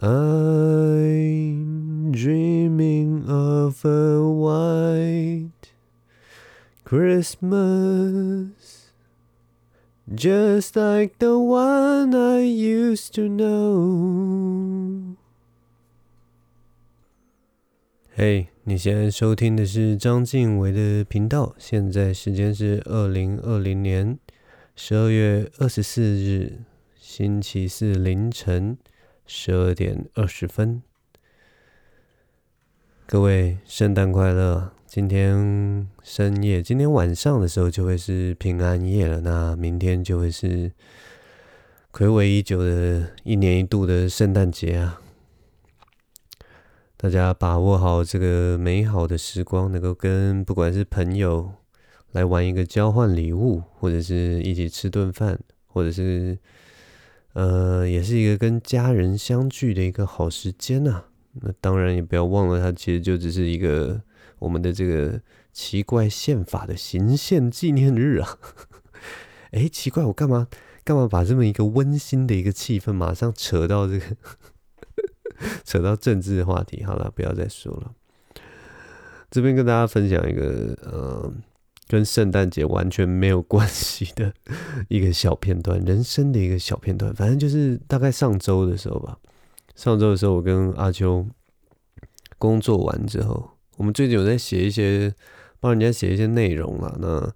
I'm dreaming of a white Christmas, just like the one I used to know.嘿，你现在收听的是张晋唯的频道，现在时间是二零二零年十二月二十四日星期四凌晨。 十二点二十分，各位圣诞快乐！今天深夜，今天晚上的时候就会是平安夜了。那明天就会是暌违已久的一年一度的圣诞节啊！大家把握好这个美好的时光，能够跟不管是朋友来玩一个交换礼物，或者是一起吃顿饭，或者是。呃，也是一个跟家人相聚的一个好时间呐、啊。那当然也不要忘了，它其实就只是一个我们的这个奇怪宪法的行宪纪念日啊。哎，奇怪，我干嘛干嘛把这么一个温馨的一个气氛马上扯到这个 扯到政治的话题？好了，不要再说了。这边跟大家分享一个呃。跟圣诞节完全没有关系的一个小片段，人生的一个小片段。反正就是大概上周的时候吧。上周的时候，我跟阿秋工作完之后，我们最近有在写一些帮人家写一些内容了。那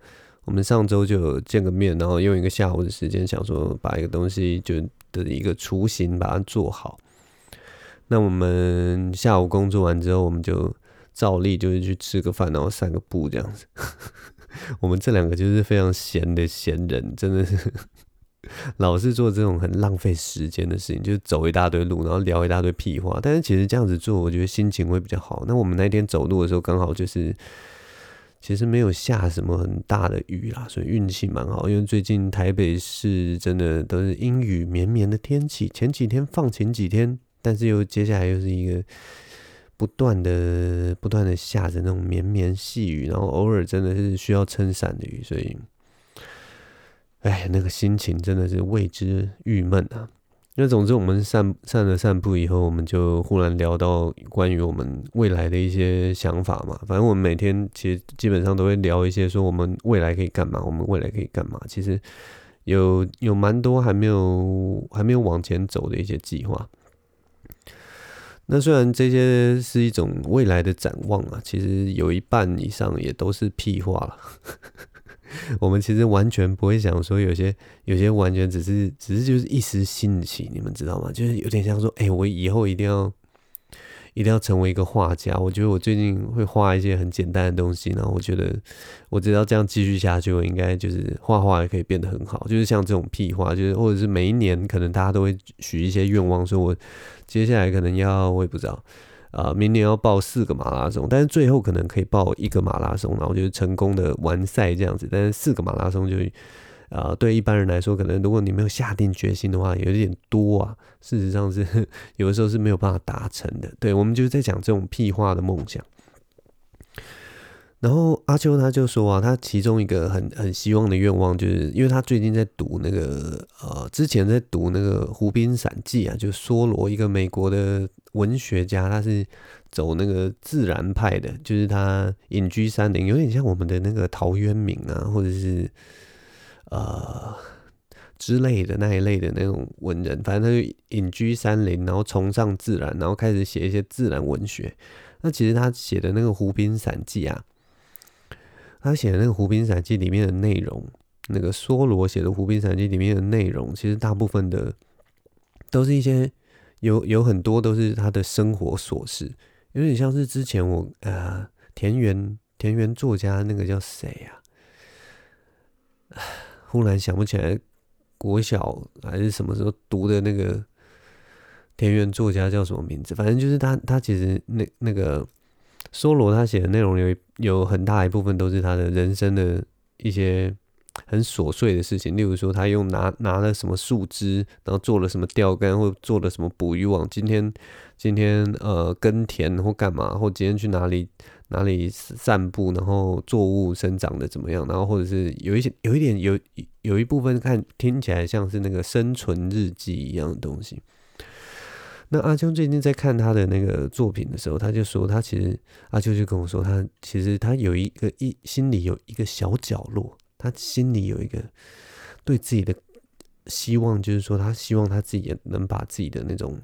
我们上周就有见个面，然后用一个下午的时间，想说把一个东西就的一个雏形把它做好。那我们下午工作完之后，我们就照例就是去吃个饭，然后散个步这样子。我们这两个就是非常闲的闲人，真的是 老是做这种很浪费时间的事情，就是走一大堆路，然后聊一大堆屁话。但是其实这样子做，我觉得心情会比较好。那我们那天走路的时候，刚好就是其实没有下什么很大的雨啦，所以运气蛮好。因为最近台北市真的都是阴雨绵绵的天气，前几天放晴几天，但是又接下来又是一个。不断的、不断的下着那种绵绵细雨，然后偶尔真的是需要撑伞的雨，所以，哎，那个心情真的是为之郁闷啊。那总之，我们散散了散步以后，我们就忽然聊到关于我们未来的一些想法嘛。反正我们每天其实基本上都会聊一些说我们未来可以干嘛，我们未来可以干嘛。其实有有蛮多还没有还没有往前走的一些计划。那虽然这些是一种未来的展望啊，其实有一半以上也都是屁话了。我们其实完全不会想说，有些有些完全只是只是就是一时兴起，你们知道吗？就是有点像说，哎，我以后一定要。一定要成为一个画家。我觉得我最近会画一些很简单的东西，然后我觉得 我只要这样继续下去，我应该就是画画也可以变得很好。就是像这种屁话，就是或者是每一年可能大家都会许一些愿望，说我接下来可能要我也不知道啊、明年要报四个马拉松，但是最后可能可以报一个马拉松，然后就是成功的完赛这样子。但是四个马拉松就。啊、对一般人来说，可能如果你没有下定决心的话，有点多啊。事实上是 有的时候是没有办法达成的。对，我们就是在讲这种屁话的梦想。然后阿秋他就说啊，他其中一个很很希望的愿望，就是因为他最近在读那个呃，之前在读那个《湖滨散记》啊，就梭罗一个美国的文学家，他是走那个自然派的，就是他隐居山林，有点像我们的那个陶渊明啊，或者是。呃，之类的那一类的那种文人，反正他就隐居山林，然后崇尚自然，然后开始写一些自然文学。那其实他写的那个《湖滨散记》啊，他写的那个《湖滨散记》里面的内容，那个梭罗写的《湖滨散记》里面的内容，其实大部分的都是一些有有很多都是他的生活琐事，有点像是之前我呃田园田园作家那个叫谁呀？忽然想不起来，国小还是什么时候读的那个田园作家叫什么名字？反正就是他，他其实那那个梭罗他写的内容有有很大一部分都是他的人生的一些很琐碎的事情，例如说他用拿拿了什么树枝，然后做了什么钓竿，或做了什么捕鱼网。今天今天呃耕田或干嘛，或今天去哪里。哪里散步，然后作物生长的怎么样？然后或者是有一些有一点有有一部分看听起来像是那个生存日记一样的东西。那阿秋最近在看他的那个作品的时候，他就说他其实阿秋就跟我说，他其实他有一个一心里有一个小角落，他心里有一个对自己的希望，就是说他希望他自己也能把自己的那种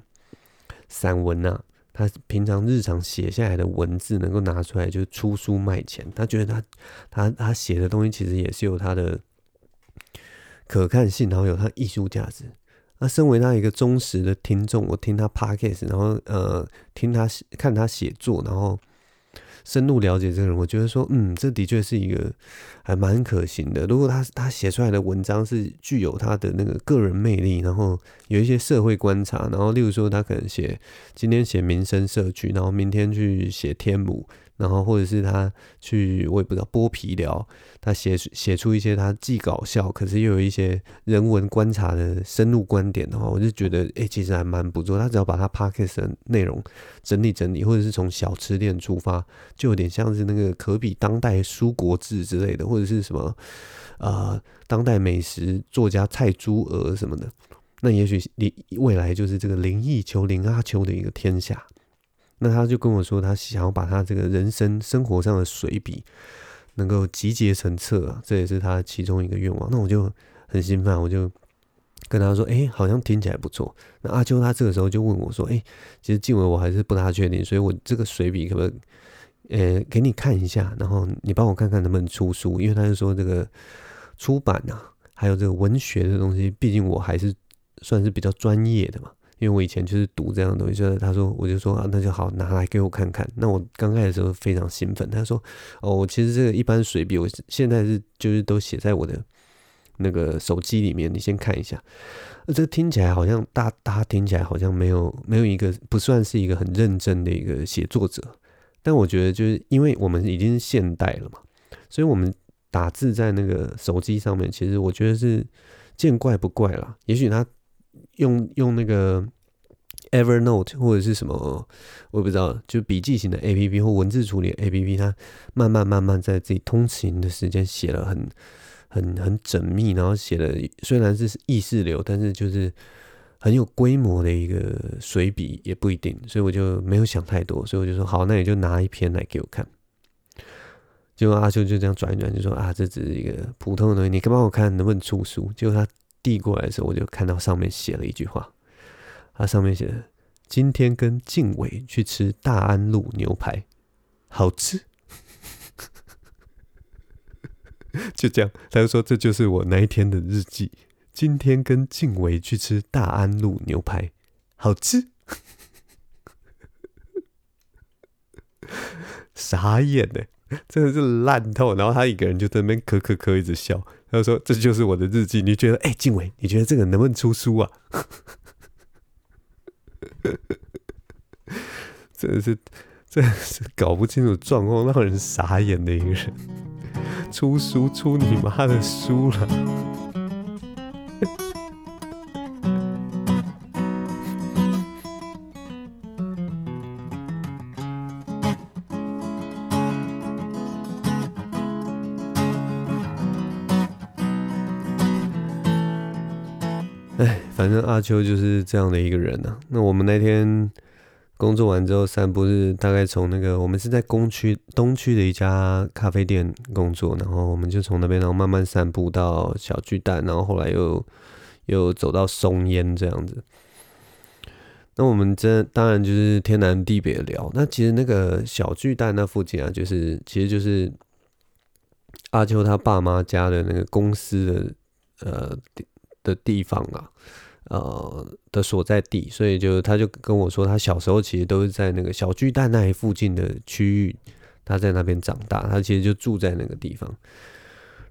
散文啊，他平常日常写下来的文字能够拿出来，就是出书卖钱。他觉得他他他写的东西其实也是有他的可看性，然后有他艺术价值。那身为他一个忠实的听众，我听他 podcast，然后呃听他看他写作，然后深入了解这个人，我觉得说，嗯，这的确是一个还蛮可行的。如果他他写出来的文章是具有他的那个个人魅力，然后有一些社会观察，然后例如说他可能写今天写民生社区，然后明天去写天母。然后，或者是他去，我也不知道剥皮聊，他写写出一些他既搞笑，可是又有一些人文观察的深入观点的话，我就觉得，哎、其实还蛮不错。他只要把他 podcast 的内容整理整理，或者是从小吃店出发，就有点像是那个可比当代书国志之类的，或者是什么呃当代美食作家蔡珠娥什么的。那也许你未来就是这个林义秋、林阿秋的一个天下。那他就跟我说，他想要把他这个人生生活上的随笔能够集结成册啊，这也是他其中一个愿望。那我就很兴奋，我就跟他说：“哎、好像听起来不错。”那阿秋他这个时候就问我说：“哎、其实静文我还是不大确定，所以我这个随笔可不可以，呃、给你看一下，然后你帮我看看能不能出书？因为他就说这个出版啊，还有这个文学的东西，毕竟我还是算是比较专业的嘛。”因为我以前就是读这样的东西，就是他说，我就说啊，那就好，拿来给我看看。那我刚开始的时候非常兴奋，他说，哦，我其实这个一般随笔，我现在是就是都写在我的 那个手机里面，你先看一下。这个听起来好像大大家听起来好像没有没有一个不算是一个很认真的一个写作者，但我觉得就是因为我们已经是现代了嘛，所以我们打字在那个手机上面，其实我觉得是见怪不怪啦。也许他。用用那个 Evernote 或者是什么，我也不知道，就笔记型的 APP 或文字处理 APP，它慢慢慢慢在自己通勤的时间写了很很很缜密，然后写的虽然是意识流，但是就是很有规模的一个随笔也不一定，所以我就没有想太多，所以我就说好，那你就拿一篇来给我看。结果阿秋就这样转一转，就说啊，这只是一个普通的东西，你可帮我看能不能出书？结果他。递过来的时候，我就看到上面写了一句话，它上面写的：“今天跟静伟去吃大安路牛排，好吃。”就这样，他就说这就是我那一天的日记。今天跟静伟去吃大安路牛排，好吃。傻眼呢，真的是烂透。然后他一个人就在那边咳咳咳，一直笑。他说：“这就是我的日记。你觉得，哎、静伟，你觉得这个能不能出书啊？” 真的是，真的是搞不清楚状况，让人傻眼的一个人。出书，出你妈的书了！反正阿秋就是这样的一个人啊。那我们那天工作完之后散步，是大概从那个我们是在工区东区的一家咖啡店工作，然后我们就从那边然后慢慢散步到小巨蛋，然后后来又又走到松烟这样子。那我们这当然就是天南地北聊。那其实那个小巨蛋那附近啊，就是其实就是阿秋他爸妈家的那个公司的呃的地方啊。呃的所在地，所以就他就跟我说，他小时候其实都是在那个小巨蛋那一附近的区域，他在那边长大，他其实就住在那个地方。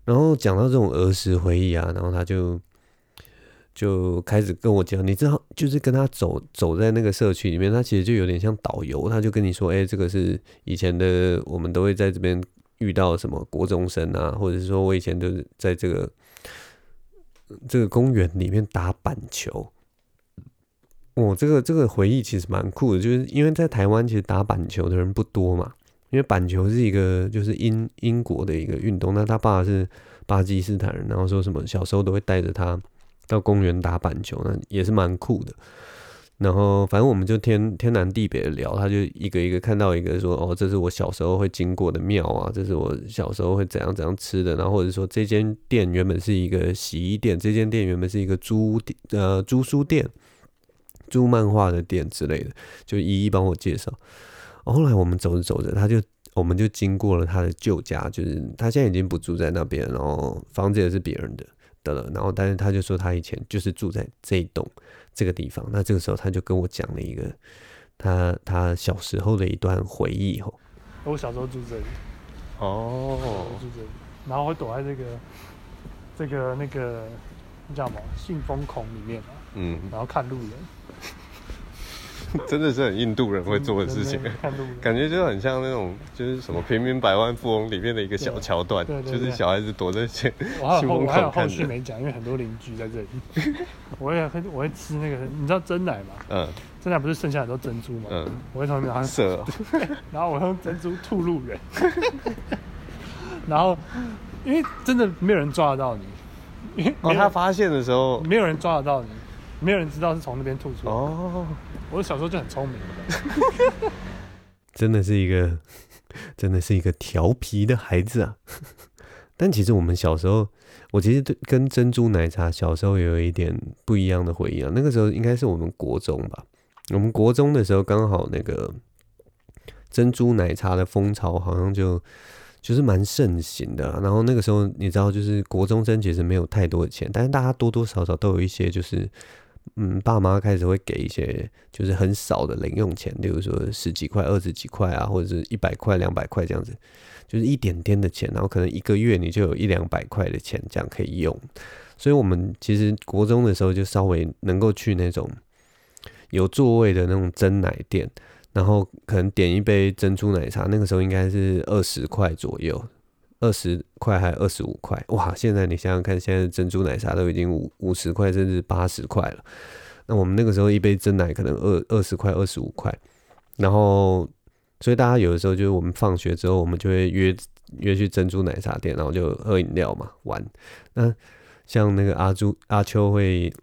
然后讲到这种儿时回忆啊，然后他就就开始跟我讲，你知道，就是跟他走走在那个社区里面，他其实就有点像导游，他就跟你说，哎、这个是以前的，我们都会在这边遇到什么国中生啊，或者是说我以前都是在这个。这个公园里面打板球，我，这个这个回忆其实蛮酷的，就是因为在台湾其实打板球的人不多嘛，因为板球是一个就是英英国的一个运动，那他爸是巴基斯坦人，然后说什么小时候都会带着他到公园打板球，那也是蛮酷的。然后反正我们就天天南地北的聊，他就一个一个看到一个说，哦，这是我小时候会经过的庙啊，这是我小时候会怎样怎样吃的，然后或者说这间店原本是一个洗衣店，这间店原本是一个租呃租书店、租漫画的店之类的，就一一帮我介绍。后来我们走着走着，他就我们就经过了他的旧家，就是他现在已经不住在那边，然后房子也是别人的的了，然后但是他就说他以前就是住在这一栋。这个地方，那这个时候他就跟我讲了一个他他小时候的一段回忆哦。我小时候住这里，哦，住这里，然后会躲在这个这个那个你知道吗信封孔里面嘛，嗯，然后看路人。真的是很印度人会做的事情，感觉就很像那种就是什么平民百万富翁里面的一个小桥段，就是小孩子躲在前。我还有后，续没讲，因为很多邻居在这里。我也会，我会吃那个，你知道真奶吗？嗯。真奶不是剩下很多珍珠吗？嗯。我会从里面拿色，然后我用珍珠吐路人。然后，因为真的没有人抓得到你，哦，他发现的时候，没有人抓得到你，没有人知道是从那边吐出来。哦。我小时候就很聪明的，真的是一个，真的是一个调皮的孩子啊。但其实我们小时候，我其实对跟珍珠奶茶小时候有一点不一样的回忆啊。那个时候应该是我们国中吧，我们国中的时候刚好那个珍珠奶茶的风潮好像就就是蛮盛行的。然后那个时候你知道，就是国中生其实没有太多的钱，但是大家多多少少都有一些就是。嗯，爸妈开始会给一些就是很少的零用钱，例如说十几块、二十几块啊，或者是一百块、两百块这样子，就是一点点的钱，然后可能一个月你就有一两百块的钱这样可以用。所以，我们其实国中的时候就稍微能够去那种有座位的那种蒸奶店，然后可能点一杯珍珠奶茶，那个时候应该是二十块左右。二十块还二十五块哇！现在你想想看，现在珍珠奶茶都已经五五十块甚至八十块了。那我们那个时候一杯真奶可能二二十块二十五块，然后所以大家有的时候就是我们放学之后，我们就会约约去珍珠奶茶店，然后就喝饮料嘛玩。那像那个阿朱阿秋会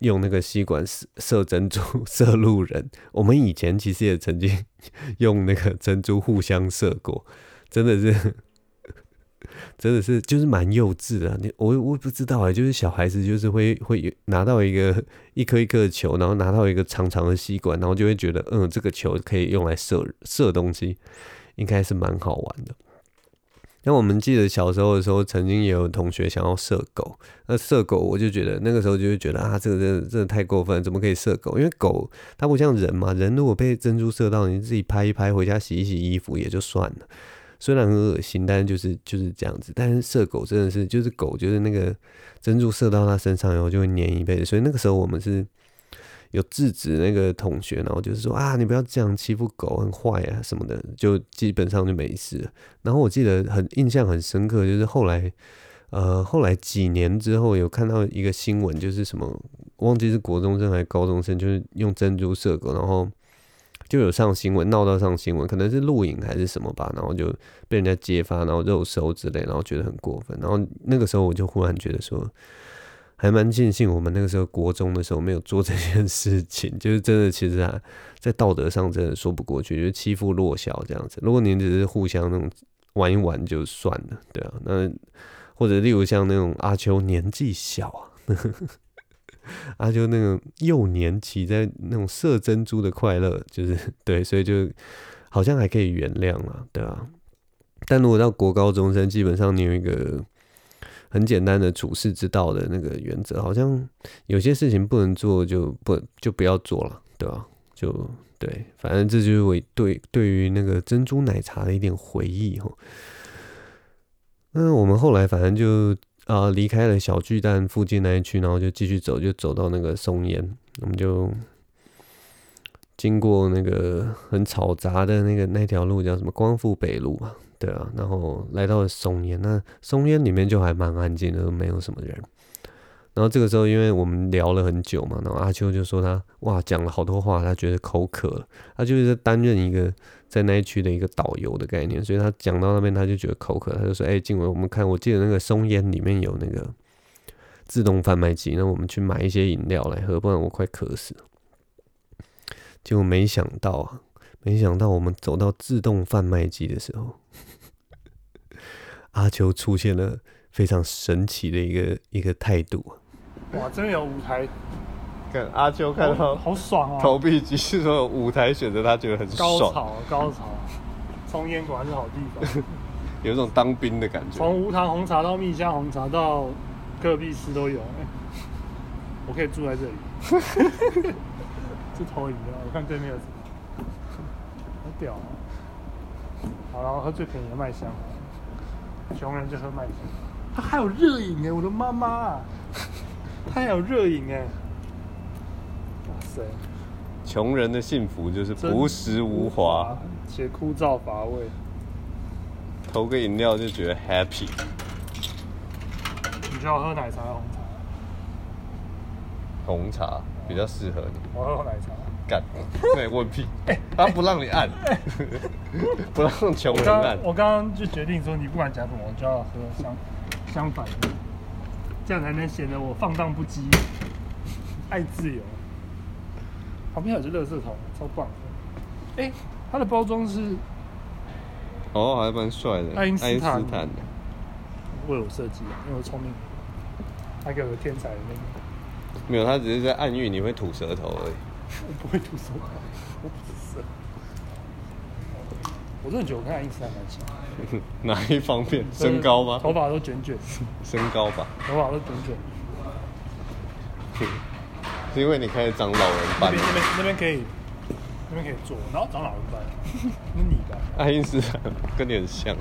用那个吸管射射珍珠 射路人，我们以前其实也曾经 用那个珍珠互相射过，真的是。真的是就是蛮幼稚的，你我我也不知道哎，就是小孩子就是会 会拿到一个一颗一颗的球，然后拿到一个长长的吸管，然后就会觉得嗯，这个球可以用来射射东西，应该是蛮好玩的。那我们记得小时候的时候，曾经也有同学想要射狗，那射狗我就觉得那个时候就会觉得啊，这个真的真的太过分，怎么可以射狗？因为狗它不像人嘛，人如果被珍珠射到，你自己拍一拍，回家洗一洗衣服也就算了。虽然很恶心，但是就是就是这样子。但是射狗真的是，就是狗就是那个珍珠射到它身上以后就会黏一辈子。所以那个时候我们是有制止那个同学，然后就是说啊，你不要这样欺负狗，很坏啊什么的，就基本上就没事。然后我记得很印象很深刻，就是后来呃后来几年之后有看到一个新闻，就是什么忘记是国中生还是高中生，就是用珍珠射狗，然后。就有上新闻，闹到上新闻，可能是录影还是什么吧，然后就被人家揭发，然后肉搜之类，然后觉得很过分。然后那个时候我就忽然觉得说，还蛮庆幸我们那个时候国中的时候没有做这件事情，就是真的，其实啊，在道德上真的说不过去，就是欺负弱小这样子。如果你只是互相那种玩一玩就算了，对啊，那或者例如像那种阿秋年纪小啊。啊，就那种幼年期在那种射珍珠的快乐，就是对，所以就好像还可以原谅了，对吧？但如果到国高中生，基本上你有一个很简单的处世之道的那个原则，好像有些事情不能做就不就不要做了，对吧？就对，反正这就是我对对于那个珍珠奶茶的一点回忆哈。那我们后来反正就。啊，离开了小巨蛋附近那一区，然后就继续走，就走到那个松烟，我们就经过那个很嘈杂的那个那条路，叫什么光复北路嘛，对啊，然后来到了松烟，那松烟里面就还蛮安静的，没有什么人。然后这个时候，因为我们聊了很久嘛，然后阿秋就说他哇讲了好多话，他觉得口渴了，他就是在担任一个在那一区的一个导游的概念，所以他讲到那边他就觉得口渴，他就说：“哎、静伟，我们看，我记得那个松烟里面有那个自动贩卖机，那我们去买一些饮料来喝，不然我快渴死了。”结果没想到啊，没想到我们走到自动贩卖机的时候，阿秋出现了非常神奇的一个一个态度。哇，真的有舞台！看阿秋看到好爽啊！投币机是说有舞台选择，他觉得很爽。高潮，高潮！抽烟果然是好地方，有一种当兵的感觉。从无糖红茶到蜜香红茶到戈壁斯都有，我可以住在这里。是投影的，我看对面有什么，好屌啊！好，然后喝最便宜的麦香，穷人就喝麦香。它还有热饮哎，我的妈妈啊！它还有热饮哎，哇塞！穷人的幸福就是朴实无华且枯燥乏味。投个饮料就觉得 happy。你就要喝奶茶还是红茶？红茶。比较适合你。我喝奶茶。干，没问题。他不让你按，不让穷人按。我刚刚就决定说，你不管讲什么，我就要喝相相反的，这样才能显得我放荡不羁，爱自由。旁边有只垃圾桶，超棒的。哎，它的包装是，哦，还蛮帅的，爱因斯坦的，为我设计的，因为我聪明，他给我天才的那个。没有，他只是在暗喻你会吐舌头而已。我不会吐舌头，我不是。我真的觉得我跟爱因斯坦蛮像。哪一方面？身高吗？头发都卷卷。身高吧。头发都卷卷。是因为你开始长老人斑。那边那边那边可以，那边可以坐，然后长老人斑。那你的？爱因斯坦跟你很像，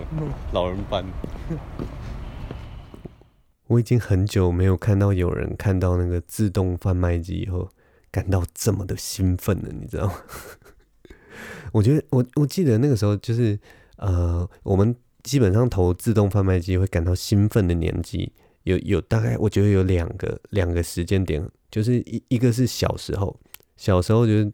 老人斑。我已经很久没有看到有人看到那个自动贩卖机以后感到这么的兴奋了，你知道吗？我觉得我我记得那个时候就是呃，我们基本上投自动贩卖机会感到兴奋的年纪有有大概我觉得有两个两个时间点，就是一一个是小时候，小时候就是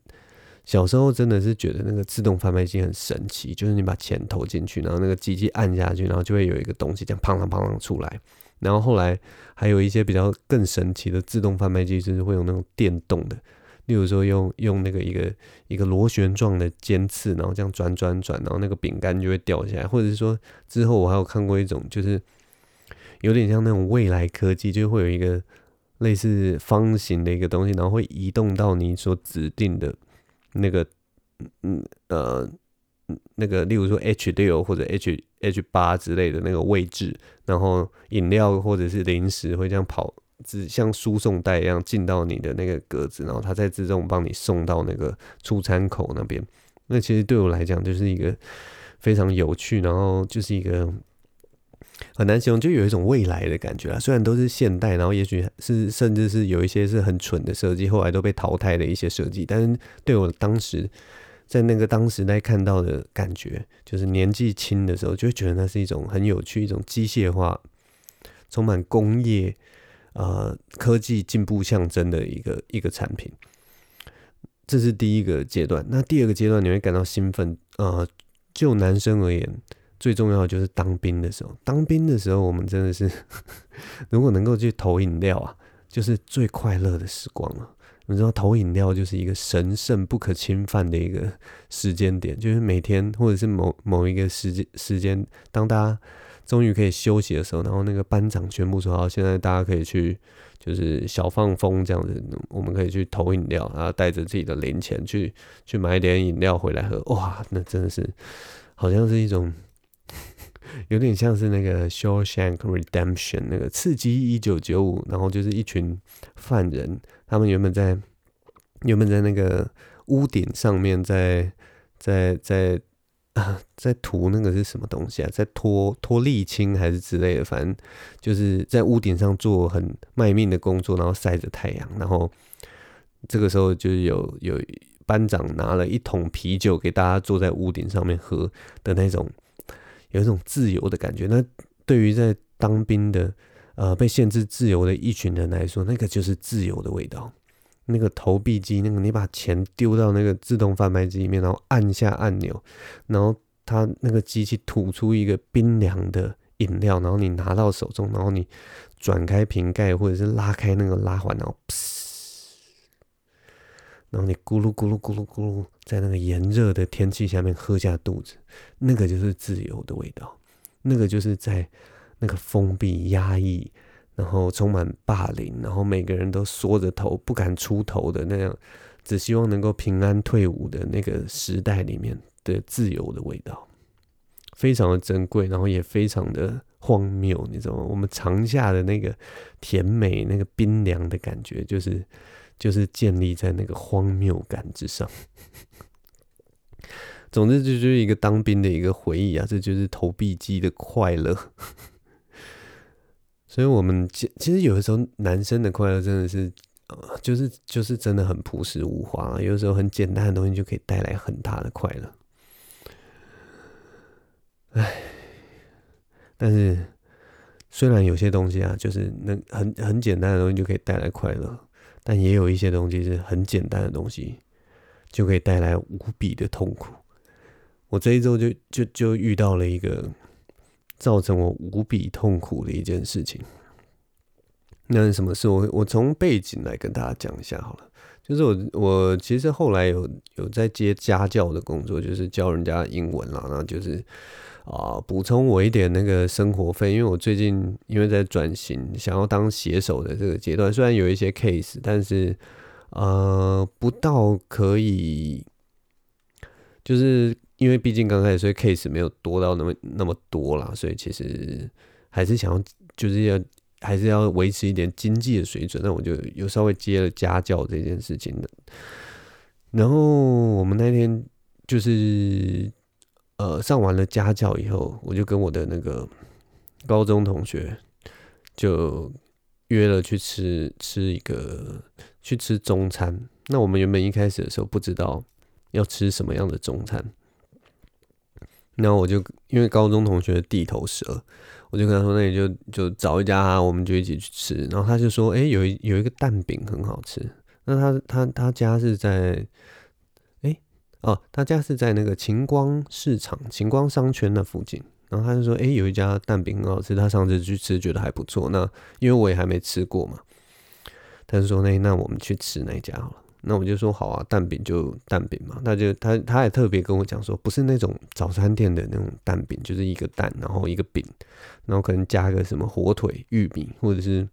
小时候真的是觉得那个自动贩卖机很神奇，就是你把钱投进去，然后那个机器按下去，然后就会有一个东西这样砰啷砰啷出来。然后后来还有一些比较更神奇的自动贩卖机，就是会有那种电动的，例如说用用那个一个一个螺旋状的尖刺，然后这样转转转，然后那个饼干就会掉下来。或者是说之后我还有看过一种，就是有点像那种未来科技，就会有一个类似方形的一个东西，然后会移动到你所指定的那个嗯嗯呃。那个，例如说 H 六或者 H H 八之类的那个位置，然后饮料或者是零食会这样跑，只像输送带一样进到你的那个格子，然后它再自动帮你送到那个出餐口那边。那其实对我来讲就是一个非常有趣，然后就是一个很难形容，就有一种未来的感觉啊。虽然都是现代，然后也许是甚至是有一些是很蠢的设计，后来都被淘汰的一些设计，但是对我当时。在那个当时在看到的感觉，就是年纪轻的时候，就会觉得那是一种很有趣、一种机械化、充满工业、呃科技进步象征的一个一个产品。这是第一个阶段。那第二个阶段，你会感到兴奋。呃，就男生而言，最重要的就是当兵的时候。当兵的时候，我们真的是，如果能够去投饮料啊，就是最快乐的时光了。你知道投饮料就是一个神圣不可侵犯的一个时间点，就是每天或者是某某一个时间时间，当大家终于可以休息的时候，然后那个班长宣布说：“好，现在大家可以去，就是小放风这样子，我们可以去投饮料，然后带着自己的零钱去去买点饮料回来喝。”哇，那真的是好像是一种有点像是那个《Shawshank Redemption》那个刺激一九九五，然后就是一群犯人。他们原本在原本在那个屋顶上面在，在在在在涂那个是什么东西啊？在拖拖沥青还是之类的？反正就是在屋顶上做很卖命的工作，然后晒着太阳。然后这个时候就有有班长拿了一桶啤酒给大家坐在屋顶上面喝的那种，有一种自由的感觉。那对于在当兵的。呃，被限制自由的一群人来说，那个就是自由的味道。那个投币机，那个你把钱丢到那个自动贩卖机里面，然后按下按钮，然后它那个机器吐出一个冰凉的饮料，然后你拿到手中，然后你转开瓶盖或者是拉开那个拉环，然后，然后你咕噜咕噜咕噜咕噜，在那个炎热的天气下面喝下肚子，那个就是自由的味道，那个就是在那个封闭、压抑，然后充满霸凌，然后每个人都缩着头不敢出头的那样，只希望能够平安退伍的那个时代里面的自由的味道，非常的珍贵，然后也非常的荒谬，你知道吗？我们尝下的那个甜美、那个冰凉的感觉，就是。就是建立在那个荒谬感之上。总之，这就是一个当兵的一个回忆啊，这就是投币机的快乐。所以，我们其其实有的时候，男生的快乐真的是，呃，就是就是真的很朴实无华。有的时候，很简单的东西就可以带来很大的快乐。唉，但是虽然有些东西啊，就是能很很简单的东西就可以带来快乐。但也有一些东西是很简单的东西，就可以带来无比的痛苦。我这一周就就就遇到了一个造成我无比痛苦的一件事情。那是什么事？我我从背景来跟大家讲一下好了。就是我我其实后来有有在接家教的工作，就是教人家英文啦，然后就是。啊，补充我一点那个生活费，因为我最近因为在转型，想要当写手的这个阶段，虽然有一些 case，但是呃，不到可以，就是因为毕竟刚开始，所以 case 没有多到那么那么多啦，所以其实还是想要就是要还是要维持一点经济的水准，那我就有稍微接了家教这件事情的。然后我们那天就是。呃，上完了家教以后，我就跟我的那个高中同学就约了去吃吃一个去吃中餐。那我们原本一开始的时候不知道要吃什么样的中餐，那我就因为高中同学地头蛇，我就跟他说：“那你就就找一家，我们就一起去吃。”然后他就说：“哎，有一有一个蛋饼很好吃。”那他他他家是在。哦，他家是在那个晴光市场、晴光商圈那附近。然后他就说：“哎，有一家蛋饼很好吃，他上次去吃觉得还不错。那因为我也还没吃过嘛，他就说：那那我们去吃那家好了。那我就说好啊，蛋饼就蛋饼嘛。他就他他还特别跟我讲说，不是那种早餐店的那种蛋饼，就是一个蛋，然后一个饼，然后可能加个什么火腿、玉米或者是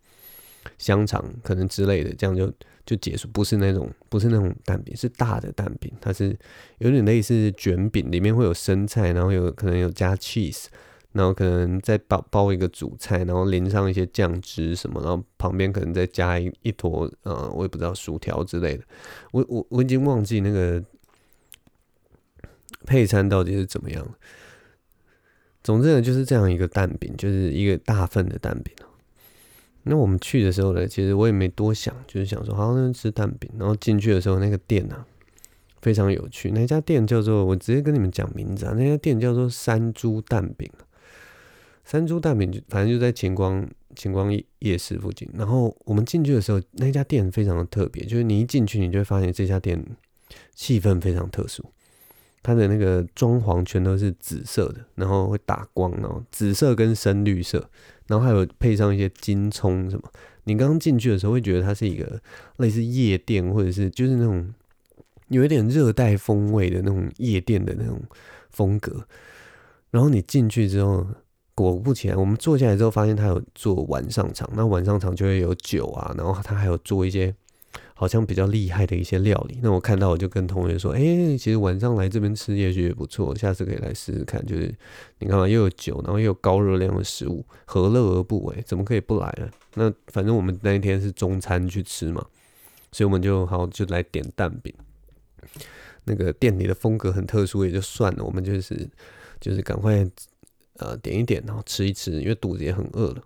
香肠，可能之类的，这样就。”就结束，不是那种，不是那种蛋饼，是大的蛋饼，它是有点类似卷饼，里面会有生菜，然后有可能有加 cheese，然后可能再包包一个主菜，然后淋上一些酱汁什么，然后旁边可能再加一一坨，呃，我也不知道薯条之类的，我我我已经忘记那个配餐到底是怎么样。总之呢，就是这样一个蛋饼，就是一个大份的蛋饼。那我们去的时候呢，其实我也没多想，就是想说，好像吃蛋饼。然后进去的时候，那个店啊，非常有趣。那家店叫做，我直接跟你们讲名字啊，那家店叫做山猪蛋饼。山猪蛋饼就反正就在晴光晴光夜市附近。然后我们进去的时候，那家店非常的特别，就是你一进去，你就会发现这家店气氛非常特殊。它的那个装潢全都是紫色的，然后会打光，然后紫色跟深绿色。然后还有配上一些金葱什么，你刚刚进去的时候会觉得它是一个类似夜店，或者是就是那种有一点热带风味的那种夜店的那种风格。然后你进去之后，果不其然，我们坐下来之后发现他有做晚上场，那晚上场就会有酒啊，然后他还有做一些。好像比较厉害的一些料理，那我看到我就跟同学说：“哎、其实晚上来这边吃也许也不错，下次可以来试试看。”就是你看嘛，又有酒，然后又有高热量的食物，何乐而不为？怎么可以不来呢？那反正我们那一天是中餐去吃嘛，所以我们就好就来点蛋饼。那个店里的风格很特殊，也就算了，我们就是就是赶快呃点一点，然后吃一吃，因为肚子也很饿了。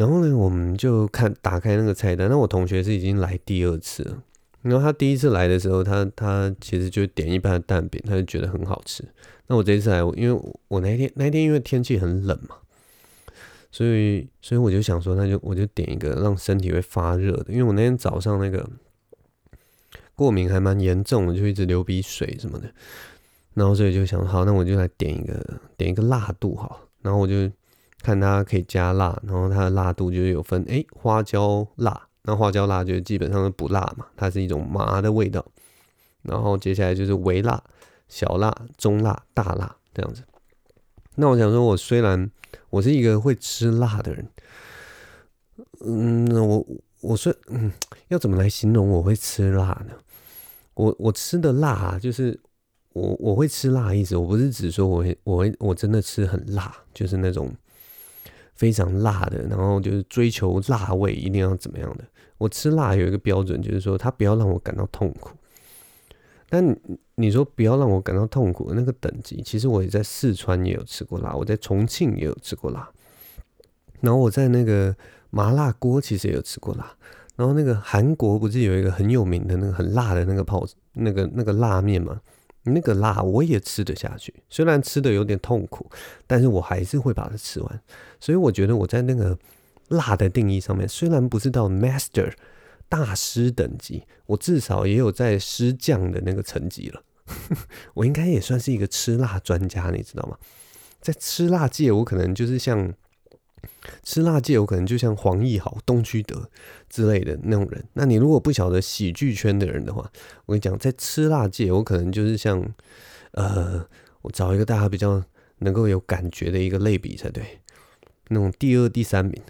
然后呢，我们就看打开那个菜单。那我同学是已经来第二次了。然后他第一次来的时候，他他其实就点一般的蛋饼，他就觉得很好吃。那我这次来，因为我那天那天因为天气很冷嘛，所以所以我就想说，那就我就点一个让身体会发热的。因为我那天早上那个过敏还蛮严重的，就一直流鼻水什么的。然后所以就想，好，那我就来点一个点一个辣度好。然后我就。看它可以加辣，然后它的辣度就有分，哎，花椒辣那花椒辣就基本上是不辣嘛，它是一种麻的味道。然后接下来就是微辣、小辣、中辣、大辣这样子。那我想说，我虽然我是一个会吃辣的人，嗯，我我说，嗯，要怎么来形容我会吃辣呢？我我吃的辣啊，就是我我会吃辣意思，我不是指说我会我会我真的吃很辣，就是那种非常辣的，然后就是追求辣味一定要怎么样的。我吃辣有一个标准，就是说它不要让我感到痛苦。但你说不要让我感到痛苦那个等级，其实我也在四川也有吃过辣，我在重庆也有吃过辣，然后我在那个麻辣锅其实也有吃过辣，然后那个韩国不是有一个很有名的那个很辣的那个泡那个那个辣面吗？那个辣我也吃得下去，虽然吃得有点痛苦，但是我还是会把它吃完。所以我觉得我在那个辣的定义上面，虽然不是到 master。大师等级，我至少也有在师匠的那个层级了。我应该也算是一个吃辣专家，你知道吗？在吃辣界，我可能就是像吃辣界，我可能就像黄奕豪、东区德之类的那种人。那你如果不晓得喜剧圈的人的话，我跟你讲，在吃辣界，我可能就是像呃，我找一个大家比较能够有感觉的一个类比才对。那种第二、第三名，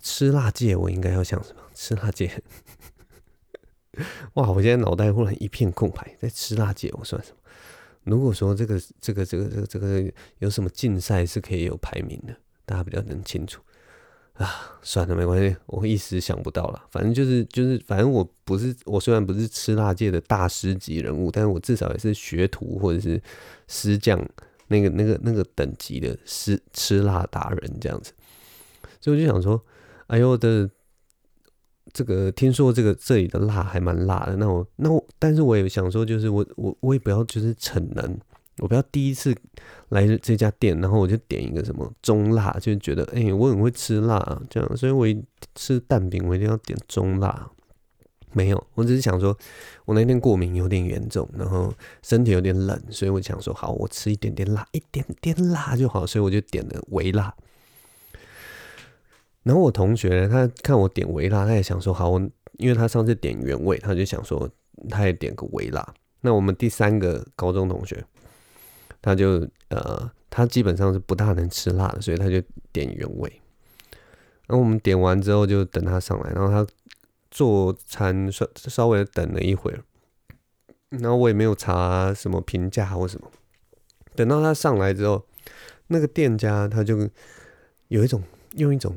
吃辣界，我应该要像什么？吃辣界。哇！我现在脑袋忽然一片空白，在吃辣界我算什么？如果说这个这个这个这个这个有什么竞赛是可以有排名的，大家比较能清楚啊。算了，没关系，我一时想不到了。反正就是就是，反正我不是我虽然不是吃辣界的大师级人物，但是我至少也是学徒或者是师匠那个那个那个等级的吃吃辣达人这样子。所以我就想说，哎呦的。这个听说这个这里的辣还蛮辣的，那我那我，但是我也想说，就是我我我也不要就是逞能，我不要第一次来这家店，然后我就点一个什么中辣，就觉得哎、我很会吃辣这样，所以我一吃蛋饼我一定要点中辣。没有，我只是想说，我那天过敏有点严重，然后身体有点冷，所以我想说，好，我吃一点点辣，一点点辣就好，所以我就点了微辣。然后我同学，他看我点微辣，他也想说好，我因为他上次点原味，他就想说他也点个微辣。那我们第三个高中同学，他就呃，他基本上是不大能吃辣的，所以他就点原味。然后我们点完之后就等他上来，然后他做餐稍稍微等了一会儿，然后我也没有查什么评价或什么。等到他上来之后，那个店家他就有一种用一种。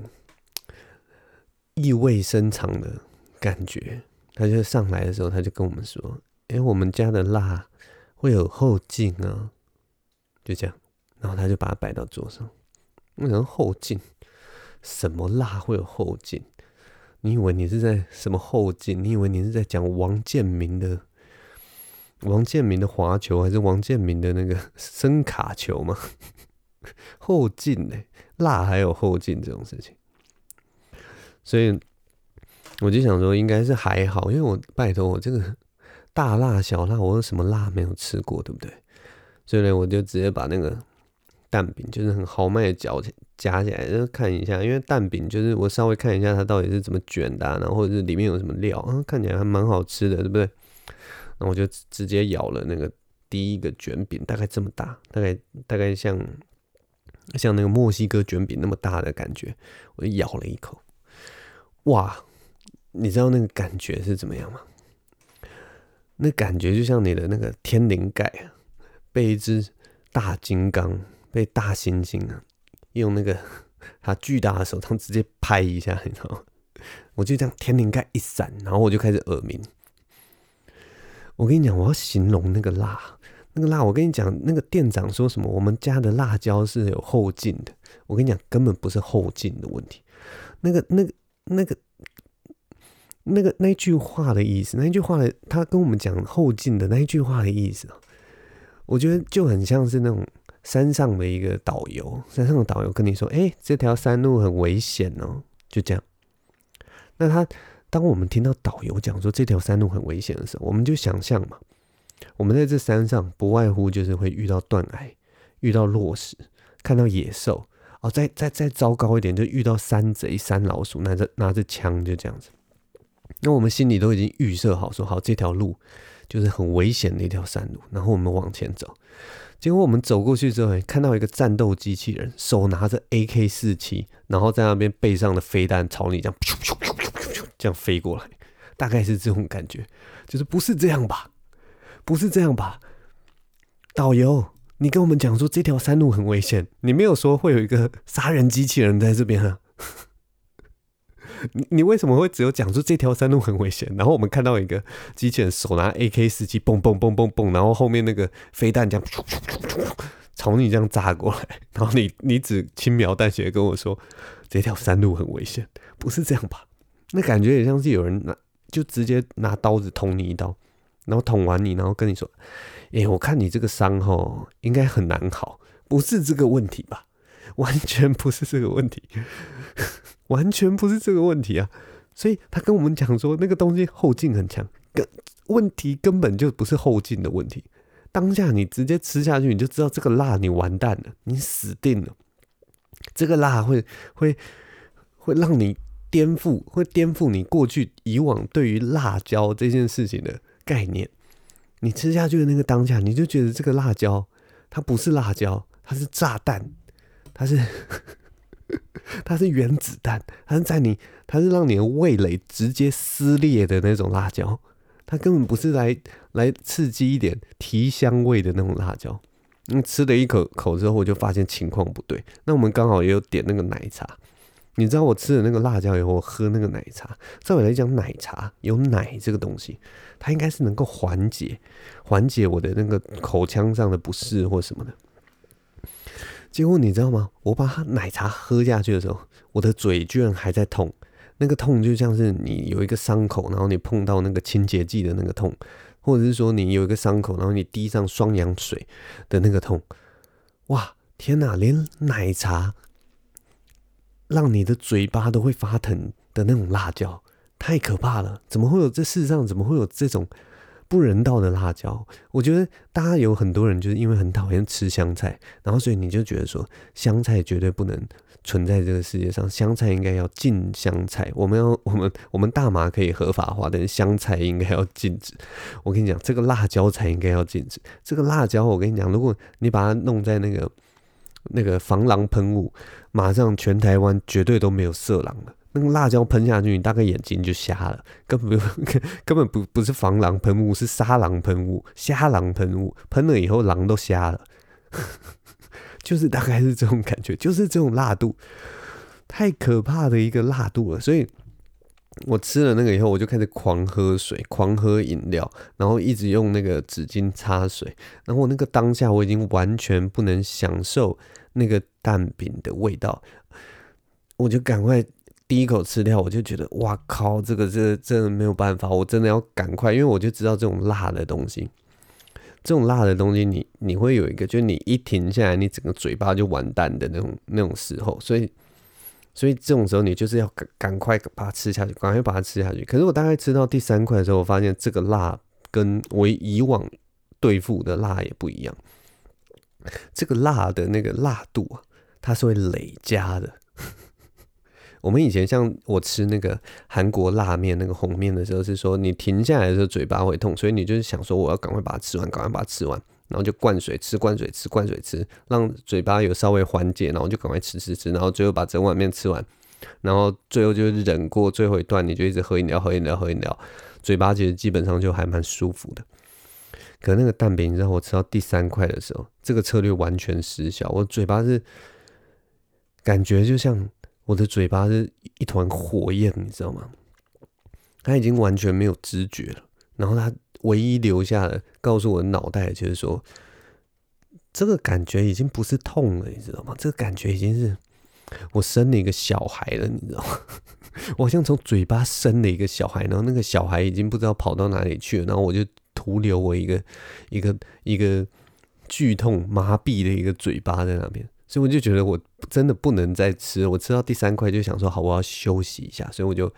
意味深长的感觉，他就上来的时候，他就跟我们说：“哎、我们家的辣会有后劲啊。”就这样，然后他就把它摆到桌上。我想后劲，什么辣会有后劲？你以为你是在什么后劲？你以为你是在讲王建民的王建民的滑球，还是王建民的那个声卡球吗？后劲呢？辣还有后劲这种事情？所以我就想说，应该是还好，因为我拜托我这个大辣小辣，我有什么辣没有吃过，对不对？所以呢，我就直接把那个蛋饼，就是很豪迈的夹夹起来，就看一下。因为蛋饼就是我稍微看一下它到底是怎么卷的，然后或者是里面有什么料，啊，看起来还蛮好吃的，对不对？然后我就直接咬了那个第一个卷饼，大概这么大，大概大概像像那个墨西哥卷饼那么大的感觉，我就咬了一口。哇，你知道那个感觉是怎么样吗？那感觉就像你的那个天灵盖啊，被一只大金刚、被大猩猩啊，用那个 他巨大的手他直接拍一下，你知道吗？我就这样天灵盖一闪，然后我就开始耳鸣。我跟你讲，我要形容那个辣，那个辣，我跟你讲，那个店长说什么？我们家的辣椒是有后劲的。我跟你讲，根本不是后劲的问题，那个那个。那个、那个、那句话的意思，那句话的，他跟我们讲后劲的那一句话的意思啊，我觉得就很像是那种山上的一个导游，山上的导游跟你说：“哎，这条山路很危险哦。”就这样。那他当我们听到导游讲说这条山路很危险的时候，我们就想象嘛，我们在这山上不外乎就是会遇到断崖，遇到落石，看到野兽。哦，再再再糟糕一点，就遇到山贼、山老鼠，拿着拿着枪，就这样子。那我们心里都已经预设好，说好这条路就是很危险的一条山路，然后我们往前走。结果我们走过去之后，看到一个战斗机器人，手拿着 AK 四七，然后在那边背上的飞弹朝你这样这样飞过来，大概是这种感觉，就是不是这样吧？不是这样吧？导游，你跟我们讲说这条山路很危险，你没有说会有一个杀人机器人在这边啊？你你为什么会只有讲说这条山路很危险？然后我们看到一个机器人手拿 AK 四七，蹦蹦蹦蹦蹦，然后后面那个飞弹这样咻咻咻咻朝你这样炸过来，然后你你只轻描淡写跟我说这条山路很危险，不是这样吧？那感觉也像是有人拿就直接拿刀子捅你一刀，然后捅完你，然后跟你说：“哎，我看你这个伤吼应该很难好，不是这个问题吧？完全不是这个问题。”完全不是这个问题啊！所以他跟我们讲说，那个东西后劲很强，根问题根本就不是后劲的问题。当下你直接吃下去，你就知道这个辣你完蛋了，你死定了。这个辣会会会让你颠覆，会颠覆你过去以往对于辣椒这件事情的概念。你吃下去的那个当下，你就觉得这个辣椒它不是辣椒，它是炸弹，它是。它是原子弹，它是在你，它是让你的味蕾直接撕裂的那种辣椒，它根本不是来来刺激一点提香味的那种辣椒。嗯，吃了一口口之后，我就发现情况不对。那我们刚好也有点那个奶茶，你知道我吃了那个辣椒以后，喝那个奶茶。照理来讲，奶茶有奶这个东西，它应该是能够缓解缓解我的那个口腔上的不适或什么的。结果你知道吗？我把奶茶喝下去的时候，我的嘴居然还在痛。那个痛就像是你有一个伤口，然后你碰到那个清洁剂的那个痛，或者是说你有一个伤口，然后你滴上双氧水的那个痛。哇，天哪！连奶茶让你的嘴巴都会发疼的那种辣椒，太可怕了！怎么会有？这世上怎么会有这种？不人道的辣椒，我觉得大家有很多人就是因为很讨厌吃香菜，然后所以你就觉得说香菜绝对不能存在这个世界上，香菜应该要禁香菜。我们要 我们我们大麻可以合法化，但是香菜应该要禁止。我跟你讲，这个辣椒才应该要禁止。这个辣椒，我跟你讲，如果你把它弄在那个那个防狼喷雾，马上全台湾绝对都没有色狼了。那个辣椒喷下去，你大概眼睛就瞎了，根本 根本不不是防狼喷雾，是杀狼喷雾、瞎狼喷雾，喷了以后狼都瞎了，就是大概是这种感觉，就是这种辣度，太可怕的一个辣度了。所以我吃了那个以后，我就开始狂喝水、狂喝饮料，然后一直用那个纸巾擦水，然后我那个当下我已经完全不能享受那个蛋饼的味道，我就赶快。第一口吃掉，我就觉得哇靠，这个这个真的没有办法，我真的要赶快，因为我就知道这种辣的东西，这种辣的东西你，你你会有一个，就是你一停下来，你整个嘴巴就完蛋的那种那种时候，所以所以这种时候你就是要赶赶快把它吃下去，赶快把它吃下去。可是我大概吃到第三块的时候，我发现这个辣跟我以往对付的辣也不一样，这个辣的那个辣度啊，它是会累加的。我们以前像我吃那个韩国辣面那个红面的时候，是说你停下来的时候嘴巴会痛，所以你就是想说我要赶快把它吃完，赶快把它吃完，然后就灌水吃，灌水吃，灌水吃，让嘴巴有稍微缓解，然后就赶快吃吃吃，然后最后把整碗面吃完，然后最后就是忍过最后一段，你就一直喝饮料，喝饮料，喝饮料，嘴巴其实基本上就还蛮舒服的。可那个蛋饼，你知道我吃到第三块的时候，这个策略完全失效，我嘴巴是感觉就像。我的嘴巴是一团火焰，你知道吗？他已经完全没有知觉了。然后他唯一留下的告诉我的脑袋，就是说，这个感觉已经不是痛了，你知道吗？这个感觉已经是我生了一个小孩了，你知道吗？我好像从嘴巴生了一个小孩，然后那个小孩已经不知道跑到哪里去了，然后我就徒留我一个一个一个剧痛麻痹的一个嘴巴在那边。所以我就觉得我真的不能再吃，我吃到第三块就想说好，我要休息一下，所以我就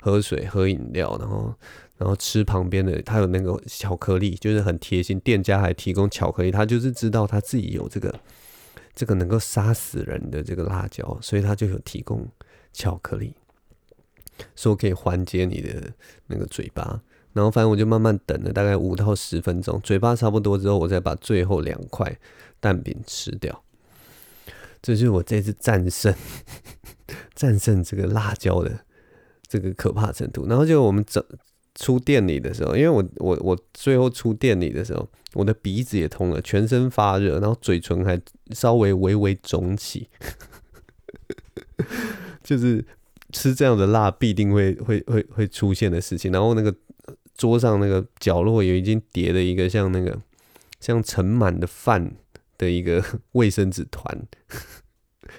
喝水、喝饮料，然后然后吃旁边的，他有那个巧克力，就是很贴心，店家还提供巧克力，他就是知道他自己有这个这个能够杀死人的这个辣椒，所以他就有提供巧克力。说可以缓解你的那个嘴巴。然后反正我就慢慢等了大概五到十分钟，嘴巴差不多之后，我再把最后两块蛋饼吃掉。这就是我这次战胜 战胜这个辣椒的这个可怕程度。然后就我们走出店里的时候，因为我我我最后出店里的时候，我的鼻子也通了，全身发热，然后嘴唇还稍微微微肿起，就是吃这样的辣必定会会会会出现的事情。然后那个。桌上那个角落也已经叠了一个像那个像盛满的饭的一个 卫生纸团，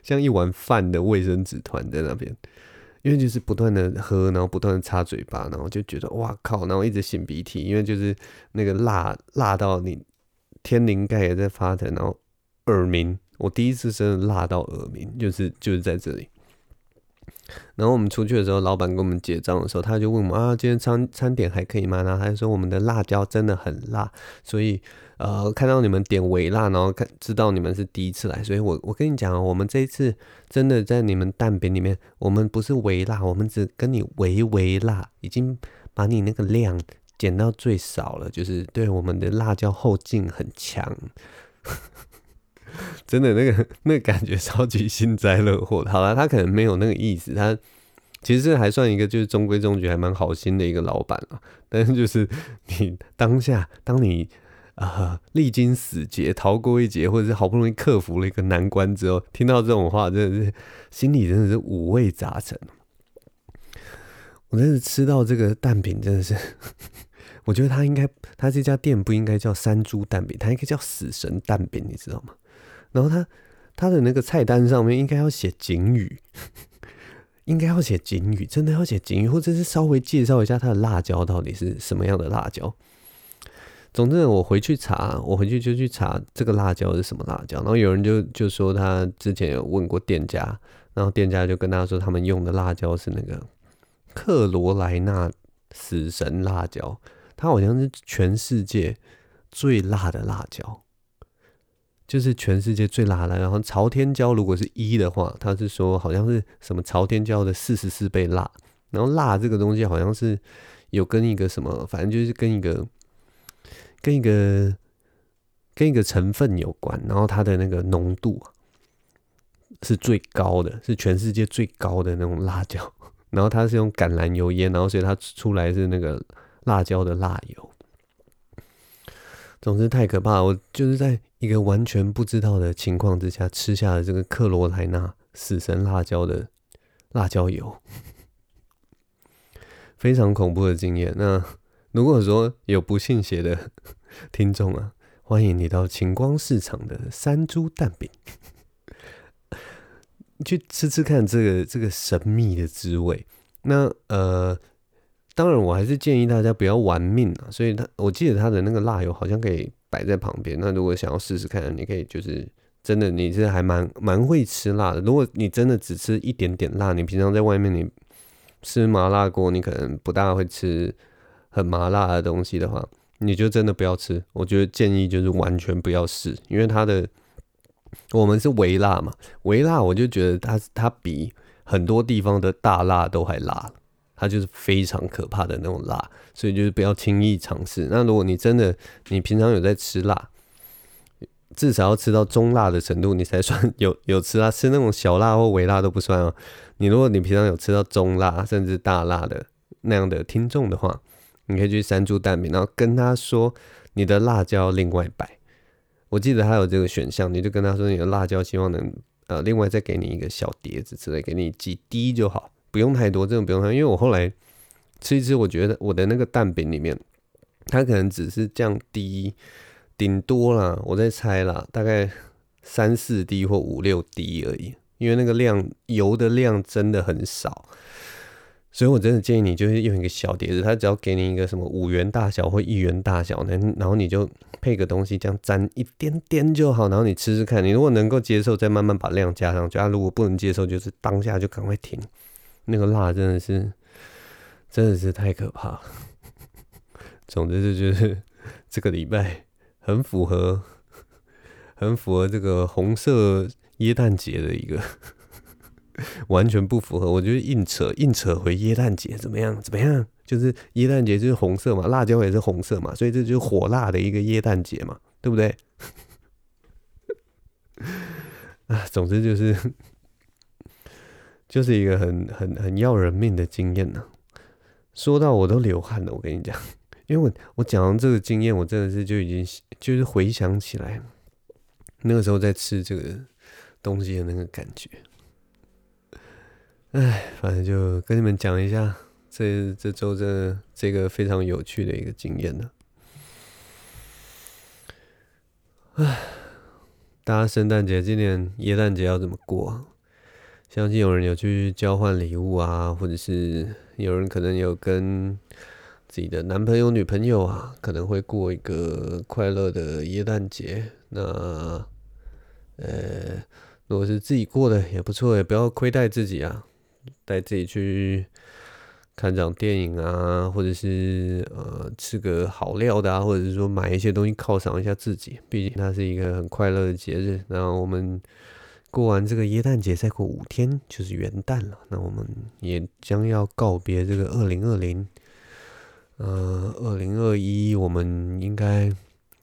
像一碗饭的卫生纸团在那边，因为就是不断的喝，然后不断的擦嘴巴，然后就觉得哇靠，然后一直擤鼻涕，因为就是那个辣辣到你天灵盖也在发疼，然后耳鸣，我第一次真的辣到耳鸣，就是就是在这里。然后我们出去的时候，老板跟我们结账的时候，他就问我们啊，今天餐餐点还可以吗？然后他就说我们的辣椒真的很辣，所以呃，看到你们点微辣，然后看知道你们是第一次来，所以我我跟你讲，我们这一次真的在你们蛋饼里面，我们不是微辣，我们只跟你微微辣，已经把你那个量减到最少了，就是对我们的辣椒后劲很强。真的那个那个感觉超级幸灾乐祸。好了，他可能没有那个意思，他其实还算一个就是中规中矩、还蛮好心的一个老板啊。但是就是你当下，当你啊历经死劫、逃过一劫，或者是好不容易克服了一个难关之后，听到这种话，真的是心里真的是五味杂陈。我真是吃到这个蛋饼，真的是，我觉得他应该，他这家店不应该叫山猪蛋饼，他应该叫死神蛋饼，你知道吗？然后他他的那个菜单上面应该要写警语，应该要写警语，真的要写警语，或者是稍微介绍一下他的辣椒到底是什么样的辣椒。总之，我回去查，我回去就去查这个辣椒是什么辣椒。然后有人就就说他之前有问过店家，然后店家就跟他说他们用的辣椒是那个克罗莱纳死神辣椒，它好像是全世界最辣的辣椒。就是全世界最辣的，然后朝天椒如果是一的话，他是说好像是什么朝天椒的四十四倍辣，然后辣这个东西好像是有跟一个什么，反正就是跟一个跟一个跟一个成分有关，然后它的那个浓度是最高的，是全世界最高的那种辣椒，然后它是用橄榄油腌，然后所以它出来是那个辣椒的辣油。总之太可怕，我就是在一个完全不知道的情况之下吃下了这个克罗莱纳死神辣椒的辣椒油，非常恐怖的经验。那如果说有不信邪的 听众啊，欢迎你到晴光市场的山猪蛋饼，去吃吃看这个这个神秘的滋味。那呃。当然，我还是建议大家不要玩命啊。所以，他我记得他的那个辣油好像可以摆在旁边。那如果想要试试看，你可以就是真的，你是还蛮蛮会吃辣的。如果你真的只吃一点点辣，你平常在外面你吃麻辣锅，你可能不大会吃很麻辣的东西的话，你就真的不要吃。我觉得建议就是完全不要试，因为它的我们是微辣嘛，微辣我就觉得它它比很多地方的大辣都还辣。它就是非常可怕的那种辣，所以就是不要轻易尝试。那如果你真的，你平常有在吃辣，至少要吃到中辣的程度，你才算 有有吃辣。吃那种小辣或微辣都不算哦。你如果你平常有吃到中辣甚至大辣的那样的听众的话，你可以去山猪蛋饼，然后跟他说你的辣椒另外摆。我记得他有这个选项，你就跟他说你的辣椒希望能呃另外再给你一个小碟子之类，给你几滴就好。不用太多，真的不用太多，因为我后来吃一吃，我觉得我的那个蛋饼里面，它可能只是降低，顶多啦，我在猜啦，大概三四滴或五六滴而已，因为那个量油的量真的很少，所以我真的建议你就是用一个小碟子，它只要给你一个什么五元大小或一元大小，能然后你就配个东西这样沾一点点就好，然后你吃吃看，你如果能够接受，再慢慢把量加上去，啊，如果不能接受，就是当下就赶快停。那个辣真的是，真的是太可怕。总之，这就是这个礼拜很符合，很符合这个红色耶诞节的一个完全不符合。我觉得硬扯硬扯回耶诞节怎么样？怎么样？就是耶诞节就是红色嘛，辣椒也是红色嘛，所以这就是火辣的一个耶诞节嘛，对不对？啊，总之就是就是一个很很很要人命的经验呢。说到我都流汗了，我跟你讲，因为我我讲完这个经验，我真的是就已经就是回想起来，那个时候在吃这个东西的那个感觉。哎，反正就跟你们讲一下这这周这这个非常有趣的一个经验呢。哎，大家圣诞节今年耶诞节要怎么过？相信有人有去交换礼物啊，或者是有人可能有跟自己的男朋友、女朋友啊，可能会过一个快乐的耶诞节。那呃，如果是自己过的也不错，也不要亏待自己啊，带自己去看场电影啊，或者是呃吃个好料的啊，或者是说买一些东西犒赏一下自己。毕竟它是一个很快乐的节日。那我们。过完这个耶诞节，再过五天就是元旦了。那我们也将要告别这个二零二零，呃，二零二一，我们应该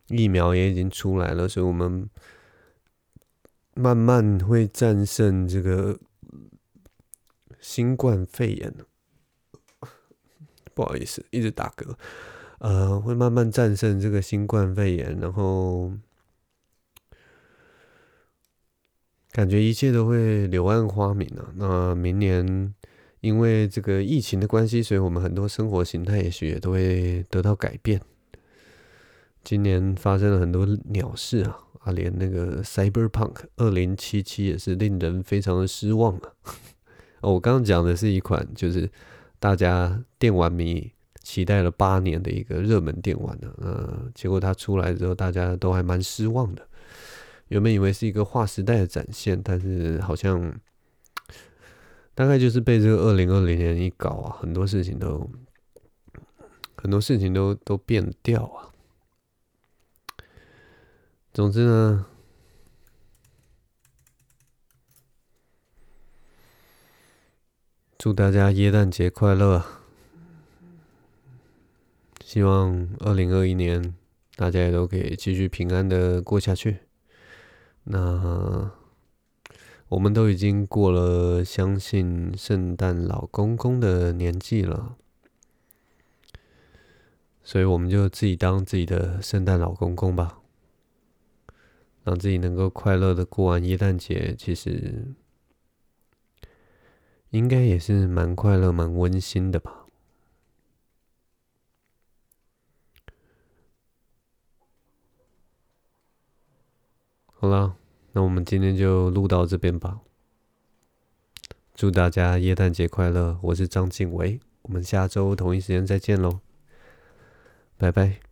疫苗也已经出来了，所以我们慢慢会战胜这个新冠肺炎。不好意思，一直打嗝。呃，会慢慢战胜这个新冠肺炎，然后。感觉一切都会柳暗花明啊！那明年因为这个疫情的关系，所以我们很多生活形态也许也都会得到改变。今年发生了很多鸟事啊，啊，连那个 Cyberpunk 二零七七也是令人非常的失望啊。哦，我刚刚讲的是一款就是大家电玩迷期待了八年的一个热门电玩呢，呃，结果它出来之后，大家都还蛮失望的。原本以为是一个划时代的展现，但是好像大概就是被这个二零二零年一搞啊，很多事情都很多事情都都变掉啊。总之呢，祝大家耶诞节快乐！希望二零二一年大家也都可以继续平安的过下去。那我们都已经过了相信圣诞老公公的年纪了，所以我们就自己当自己的圣诞老公公吧，让自己能够快乐的过完耶诞节，其实应该也是蛮快乐、蛮温馨的吧。好了，那我们今天就录到这边吧。祝大家耶诞节快乐！我是张静伟，我们下周同一时间再见喽，拜拜。